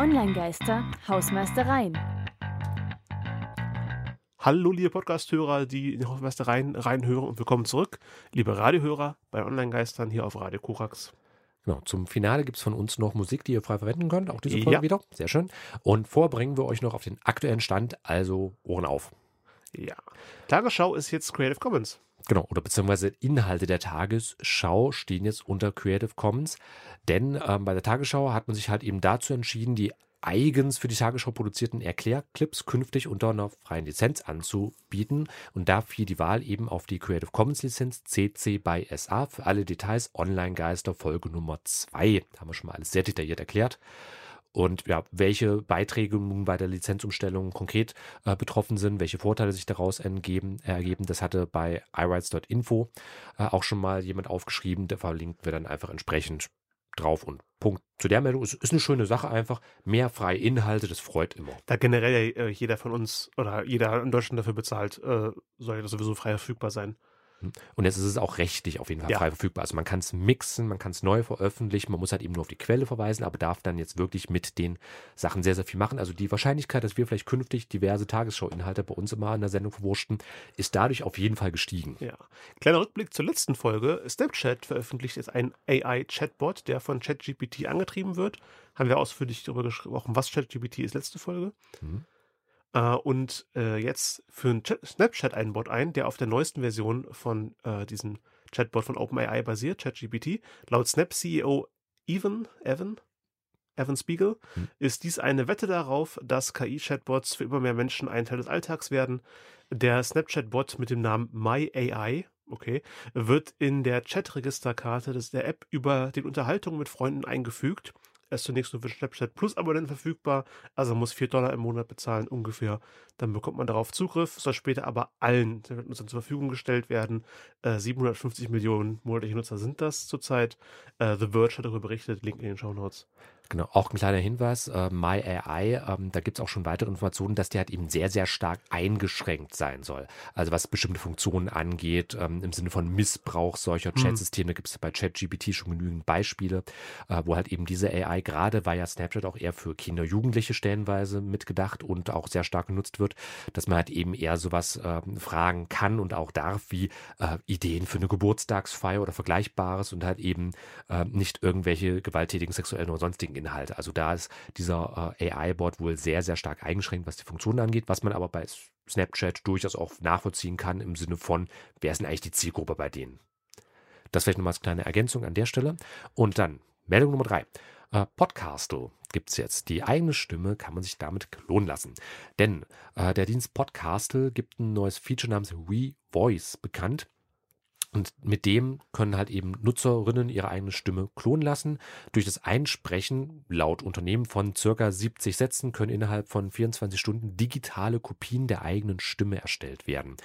Online-Geister, Hausmeistereien. Hallo, liebe Podcast-Hörer, die in die Hausmeistereien reinhören und willkommen zurück, liebe Radiohörer bei Online-Geistern hier auf Radio Korax. Genau, zum Finale gibt es von uns noch Musik, die ihr frei verwenden könnt. Auch diese Folge Ja. wieder. Sehr schön. Und vorbringen wir euch noch auf den aktuellen Stand, also Ohren auf. Ja. Tagesschau ist jetzt Creative Commons. Genau, oder beziehungsweise Inhalte der Tagesschau stehen jetzt unter Creative Commons. Denn ähm, bei der Tagesschau hat man sich halt eben dazu entschieden, die eigens für die Tagesschau produzierten Erklärclips künftig unter einer freien Lizenz anzubieten. Und da fiel die Wahl eben auf die Creative Commons Lizenz CC by SA. Für alle Details Online-Geister Folge Nummer 2. Da haben wir schon mal alles sehr detailliert erklärt. Und ja, welche Beiträge nun bei der Lizenzumstellung konkret äh, betroffen sind, welche Vorteile sich daraus entgeben, ergeben, das hatte bei iRights.info äh, auch schon mal jemand aufgeschrieben. Da verlinken wir dann einfach entsprechend drauf und Punkt. Zu der Meldung ist, ist eine schöne Sache einfach. Mehr freie Inhalte, das freut immer. Da generell äh, jeder von uns oder jeder in Deutschland dafür bezahlt, äh, soll ja sowieso frei verfügbar sein. Und jetzt ist es auch rechtlich auf jeden Fall Ja. frei verfügbar. Also man kann es mixen, man kann es neu veröffentlichen, man muss halt eben nur auf die Quelle verweisen, aber darf dann jetzt wirklich mit den Sachen sehr, sehr viel machen. Also die Wahrscheinlichkeit, dass wir vielleicht künftig diverse Tagesschau-Inhalte bei uns immer in der Sendung verwurschten, ist dadurch auf jeden Fall gestiegen. Ja. Kleiner Rückblick zur letzten Folge. Snapchat veröffentlicht jetzt ein AI-Chatbot, der von ChatGPT angetrieben wird. Haben wir ausführlich darüber gesprochen, was ChatGPT ist, letzte Folge. Mhm. Äh, und äh, jetzt führen Chat Snapchat einen Bot ein, der auf der neuesten Version von äh, diesem Chatbot von OpenAI basiert, ChatGPT. Laut Snap-CEO Evan, Evan, Evan Spiegel, Hm. ist dies eine Wette darauf, dass KI-Chatbots für immer mehr Menschen ein Teil des Alltags werden. Der Snapchat-Bot mit dem Namen MyAI, okay, wird in der Chat-Registerkarte des- der App über den Unterhaltungen mit Freunden eingefügt. Ist zunächst nur für Snapchat Plus Abonnenten verfügbar, also muss 4 Dollar im Monat bezahlen ungefähr. Dann bekommt man darauf Zugriff, soll später aber allen Nutzern zur Verfügung gestellt werden. Äh, 750 Millionen monatliche Nutzer sind das zurzeit. Äh, The Verge hat darüber berichtet, Link in den Show Notes. Genau, auch ein kleiner Hinweis, äh, MyAI, ähm, da gibt es auch schon weitere Informationen, dass der halt eben sehr, sehr stark eingeschränkt sein soll. Also was bestimmte Funktionen angeht, ähm, im Sinne von Missbrauch solcher Mhm. Chatsysteme, gibt es bei ChatGPT schon genügend Beispiele, äh, wo halt eben diese AI, gerade weil ja Snapchat auch eher für Kinder, Jugendliche stellenweise mitgedacht und auch sehr stark genutzt wird, dass man halt eben eher sowas ähm, fragen kann und auch darf, wie äh, Ideen für eine Geburtstagsfeier oder Vergleichbares und halt eben äh, nicht irgendwelche gewalttätigen sexuellen oder sonstigen Inhalte. Also da ist dieser äh, AI-Bot wohl sehr, sehr stark eingeschränkt, was die Funktionen angeht, was man aber bei Snapchat durchaus auch nachvollziehen kann im Sinne von, wer ist denn eigentlich die Zielgruppe bei denen? Das vielleicht nochmal als kleine Ergänzung an der Stelle. Und dann Meldung Nummer drei. Äh, Podcastle gibt's jetzt. Die eigene Stimme kann man sich damit klonen lassen. Denn äh, der Dienst Podcastle gibt ein neues Feature namens WeVoice bekannt. Und mit dem können halt eben Nutzerinnen ihre eigene Stimme klonen lassen. Durch das Einsprechen, laut Unternehmen von circa 70 Sätzen, können innerhalb von 24 Stunden digitale Kopien der eigenen Stimme erstellt werden.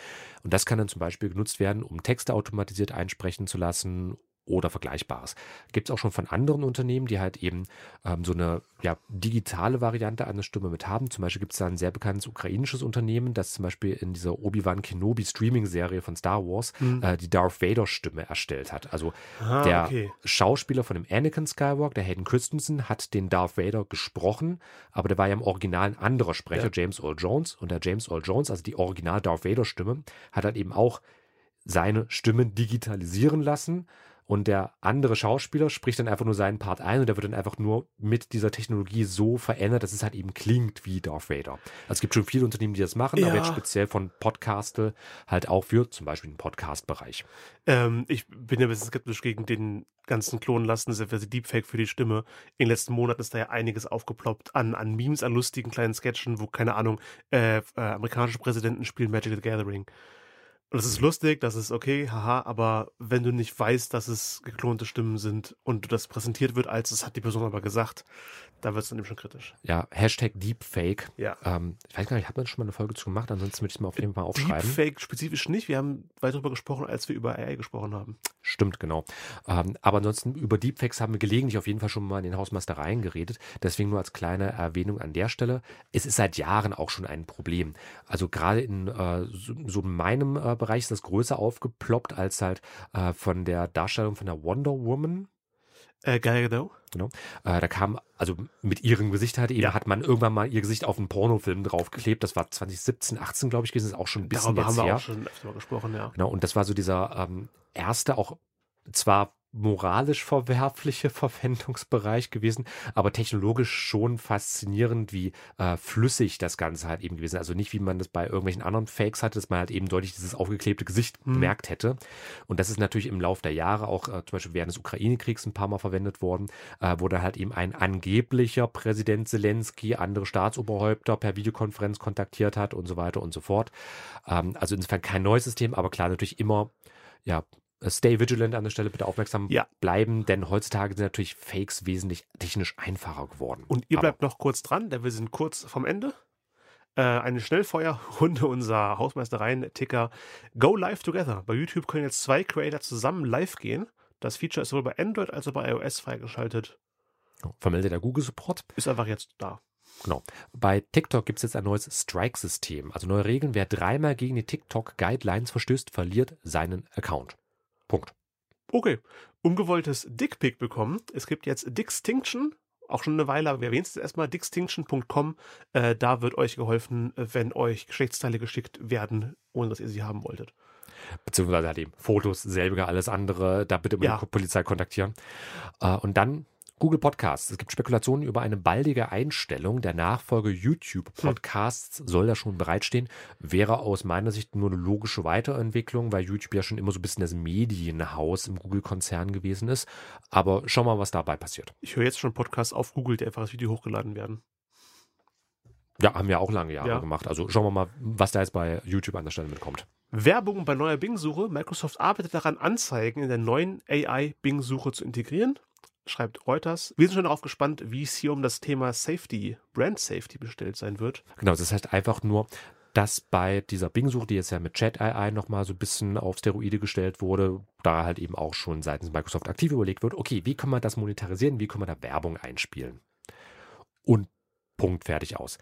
Und das kann dann zum Beispiel genutzt werden, um Texte automatisiert einsprechen zu lassen oder Vergleichbares. Gibt es auch schon von anderen Unternehmen, die halt eben ähm, so eine ja, digitale Variante einer Stimme mit haben. Zum Beispiel gibt es da ein sehr bekanntes ukrainisches Unternehmen, das zum Beispiel in dieser Obi-Wan Kenobi Streaming-Serie von Star Wars äh, die Darth Vader-Stimme erstellt hat. Also Ah, der okay. Schauspieler von dem Anakin Skywalker, der Hayden Christensen, hat den Darth Vader gesprochen, aber der war ja im Original ein anderer Sprecher, Ja. James Earl Jones. Und der James Earl Jones, also die Original Darth Vader-Stimme, hat halt eben auch seine Stimme digitalisieren lassen. Und der andere Schauspieler spricht dann einfach nur seinen Part ein und der wird dann einfach nur mit dieser Technologie so verändert, dass es halt eben klingt wie Darth Vader. Also es gibt schon viele Unternehmen, die das machen, aber Ja. jetzt speziell von Podcastle halt auch für zum Beispiel den Podcast-Bereich. Ähm, ich bin ja ein bisschen skeptisch gegen den ganzen Klonen lassen, das Deepfake für die Stimme. In den letzten Monaten ist da ja einiges aufgeploppt an, an Memes, an lustigen kleinen Sketchen, wo, keine Ahnung, äh, äh, amerikanische Präsidenten spielen Magic the Gathering. Und das ist lustig, das ist okay, haha, aber wenn du nicht weißt, dass es geklonte Stimmen sind und das präsentiert wird, als es hat die Person aber gesagt, da wird es dann eben schon kritisch. Ja, Hashtag Deepfake. Ja. Ähm, ich weiß gar nicht, hat man schon mal eine Folge zu gemacht? Ansonsten würde ich es mal auf jeden Fall aufschreiben. Deepfake spezifisch nicht, wir haben weit drüber gesprochen, als wir über AI gesprochen haben. Stimmt, genau. Ähm, aber ansonsten über Deepfakes haben wir gelegentlich auf jeden Fall schon mal in den Hausmeistereien geredet. Deswegen nur als kleine Erwähnung an der Stelle. Es ist seit Jahren auch schon ein Problem. Also gerade in äh, so, so in meinem äh, Bereich ist das größer aufgeploppt als halt äh, von der Darstellung von der Wonder Woman. Äh, Gal Gadot. Genau. Äh, da kam, also mit ihrem Gesicht halt eben, Ja. hat man irgendwann mal ihr Gesicht auf einen Pornofilm draufgeklebt. Das war 2017, 18, glaube ich, gewesen. Das ist auch schon ein bisschen Darüber jetzt haben wir her. auch schon öfter mal gesprochen, ja. Genau, und das war so dieser ähm, erste, auch zwar moralisch verwerfliche Verwendungsbereich gewesen, aber technologisch schon faszinierend, wie äh, flüssig das Ganze halt eben gewesen ist. Also nicht, wie man das bei irgendwelchen anderen Fakes hatte, dass man halt eben deutlich dieses aufgeklebte Gesicht Hm. bemerkt hätte. Und das ist natürlich im Laufe der Jahre auch äh, zum Beispiel während des Ukraine-Kriegs ein paar Mal verwendet worden, äh, wo dann halt eben ein angeblicher Präsident Zelensky andere Staatsoberhäupter per Videokonferenz kontaktiert hat und so weiter und so fort. Ähm, also insofern kein neues System, aber klar natürlich immer, ja, stay vigilant an der Stelle, bitte aufmerksam Ja. bleiben, denn heutzutage sind natürlich Fakes wesentlich technisch einfacher geworden. Und ihr Aber- bleibt noch kurz dran, denn wir sind kurz vom Ende. Äh, eine Schnellfeuerrunde unser Hausmeistereien-Ticker Go Live Together. Bei YouTube können jetzt zwei Creator zusammen live gehen. Das Feature ist sowohl bei Android als auch bei iOS freigeschaltet. Vermeldet der Google-Support. Ist einfach jetzt da. Genau. Bei TikTok gibt es jetzt ein neues Strike-System. Also neue Regeln. Wer dreimal gegen die TikTok-Guidelines verstößt, verliert seinen Account. Punkt. Okay. Ungewolltes Dickpick bekommen. Es gibt jetzt Dixtinction. Auch schon eine Weile, aber wir erwähnen es erstmal. Dixtinction.com. Äh, da wird euch geholfen, wenn euch Geschlechtsteile geschickt werden, ohne dass ihr sie haben wolltet. Beziehungsweise halt eben Fotos, selbiger, alles andere. Da bitte immer Ja. die Polizei kontaktieren. Äh, und dann Google Podcasts. Es gibt Spekulationen über eine baldige Einstellung. Der Nachfolger YouTube Podcasts soll da schon bereitstehen. Wäre aus meiner Sicht nur eine logische Weiterentwicklung, weil YouTube ja schon immer so ein bisschen das Medienhaus im Google-Konzern gewesen ist. Aber schauen wir mal, was dabei passiert. Ich höre jetzt schon Podcasts auf Google, die einfach als Video hochgeladen werden. Ja, haben wir auch lange Jahre Ja. gemacht. Also schauen wir mal, was da jetzt bei YouTube an der Stelle mitkommt. Werbung bei neuer Bing-Suche. Microsoft arbeitet daran, Anzeigen in der neuen AI-Bing-Suche zu integrieren. Schreibt Reuters. Wir sind schon darauf gespannt, wie es hier um das Thema Safety, Brand Safety bestellt sein wird. Genau, das heißt einfach nur, dass bei dieser Bing-Suche, die jetzt ja mit Chat AI nochmal so ein bisschen auf Steroide gestellt wurde, da halt eben auch schon seitens Microsoft aktiv überlegt wird, okay, wie kann man das monetarisieren, wie kann man da Werbung einspielen? Und Punkt, fertig aus.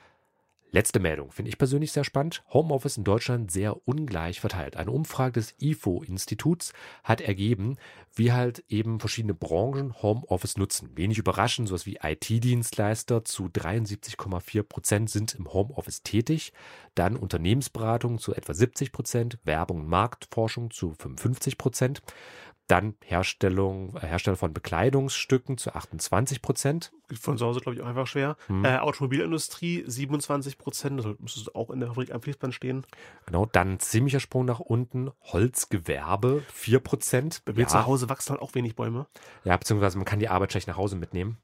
Letzte Meldung, finde ich persönlich sehr spannend. Homeoffice in Deutschland sehr ungleich verteilt. Eine Umfrage des IFO-Instituts hat ergeben, wie halt eben verschiedene Branchen Homeoffice nutzen. Wenig überraschend, sowas wie IT-Dienstleister zu 73,4 Prozent sind im Homeoffice tätig. Dann Unternehmensberatung zu etwa 70 Prozent, Werbung und Marktforschung zu 55 Prozent. Dann Herstellung, äh, Hersteller von Bekleidungsstücken zu 28 Prozent. Von zu Hause, glaube ich, auch einfach schwer. Hm. Äh, Automobilindustrie 27 Prozent. Also müsste es auch in der Fabrik am Fließband stehen. Genau, dann ziemlicher Sprung nach unten. Holzgewerbe 4 Prozent. Bei mir Ja, zu Hause wachsen halt auch wenig Bäume. ja, beziehungsweise man kann die Arbeit schlecht nach Hause mitnehmen.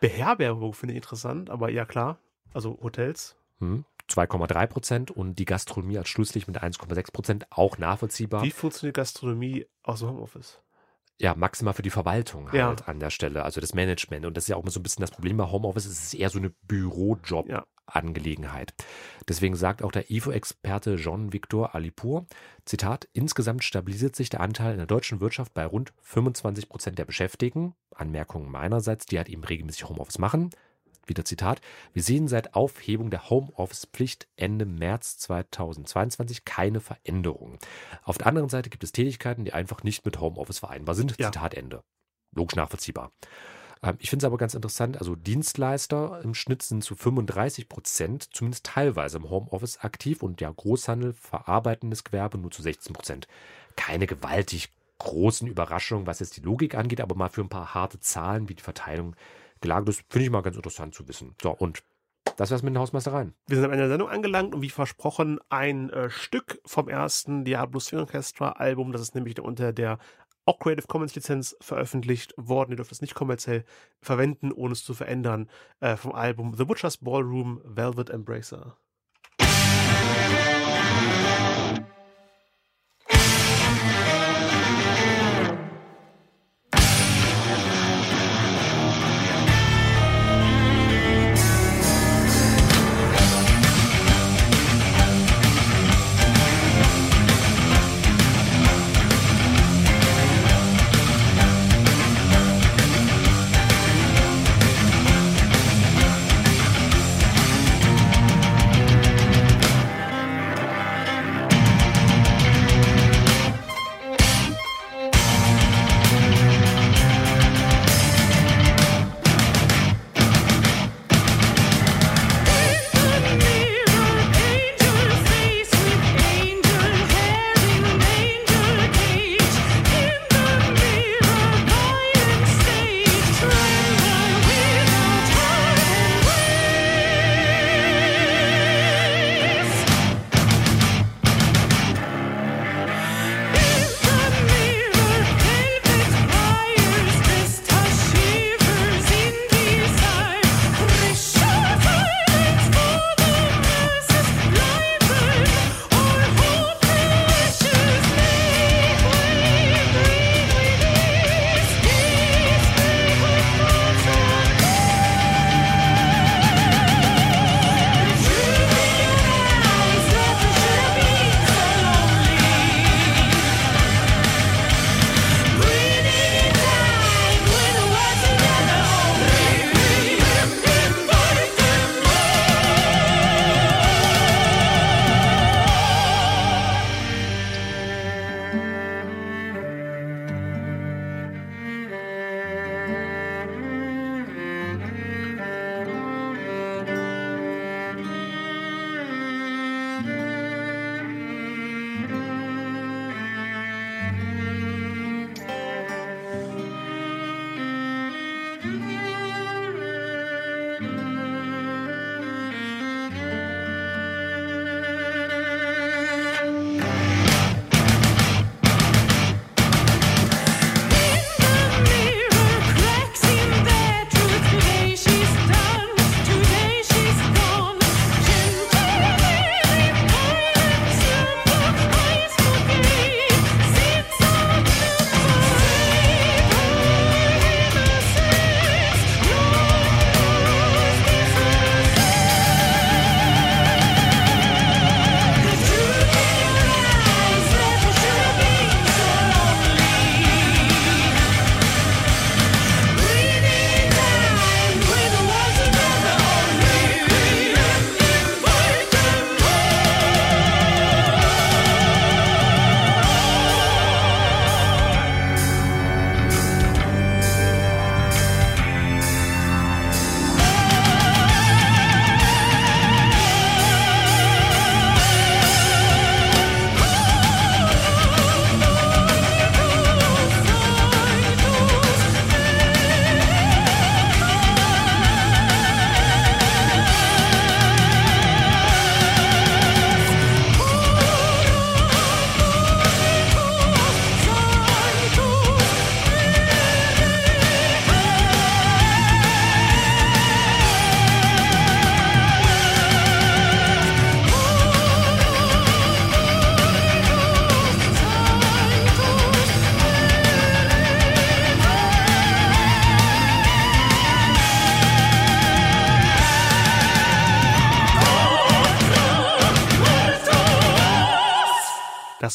Beherbergung finde ich interessant, aber ja klar. Also Hotels. Hm. 2,3 Prozent und die Gastronomie als Schlusslicht mit 1,6 Prozent auch nachvollziehbar. Wie funktioniert Gastronomie aus dem Homeoffice? Ja, maximal für die Verwaltung Ja. halt an der Stelle, also das Management. Und das ist ja auch immer so ein bisschen das Problem bei Homeoffice, es ist eher so eine Bürojob-Angelegenheit. Deswegen sagt auch der IFO-Experte Jean-Victor Alipur, Zitat, insgesamt stabilisiert sich der Anteil in der deutschen Wirtschaft bei rund 25 Prozent der Beschäftigten. Anmerkungen meinerseits, die halt eben regelmäßig Homeoffice machen. Wieder Zitat. Wir sehen seit Aufhebung der Homeoffice-Pflicht Ende März 2022 keine Veränderungen. Auf der anderen Seite gibt es Tätigkeiten, die einfach nicht mit Homeoffice vereinbar sind. Ja. Zitat Ende. Logisch nachvollziehbar. Ähm, Ich finde es aber ganz interessant, also Dienstleister im Schnitt sind zu 35 Prozent, zumindest teilweise im Homeoffice aktiv und ja Großhandel, verarbeitendes Gewerbe nur zu 16 Prozent. Keine gewaltig großen Überraschungen, was jetzt die Logik angeht, aber mal für ein paar harte Zahlen, wie die Verteilung gelagert ist, finde ich mal ganz interessant zu wissen. So, und das wär's mit den Hausmeistereien. Wir sind am Ende der Sendung angelangt und wie versprochen ein äh, Stück vom ersten Diablo String Orchestra Album. Das ist nämlich unter der auch Creative Commons Lizenz veröffentlicht worden. Ihr dürft es nicht kommerziell verwenden, ohne es zu verändern. Äh, vom Album The Butcher's Ballroom Velvet Embracer.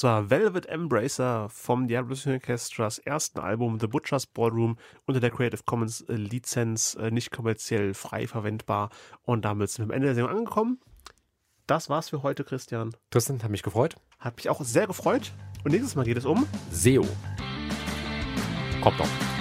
Das war Velvet Embracer vom Diablo Orchestras ersten Album The Butcher's Ballroom unter der Creative Commons Lizenz, äh, nicht kommerziell frei verwendbar. Und damit sind wir am Ende der Sendung angekommen. Das war's für heute, Christian. Tristan, hat mich gefreut. Hat mich auch sehr gefreut. Und nächstes Mal geht es um SEO. Kommt noch.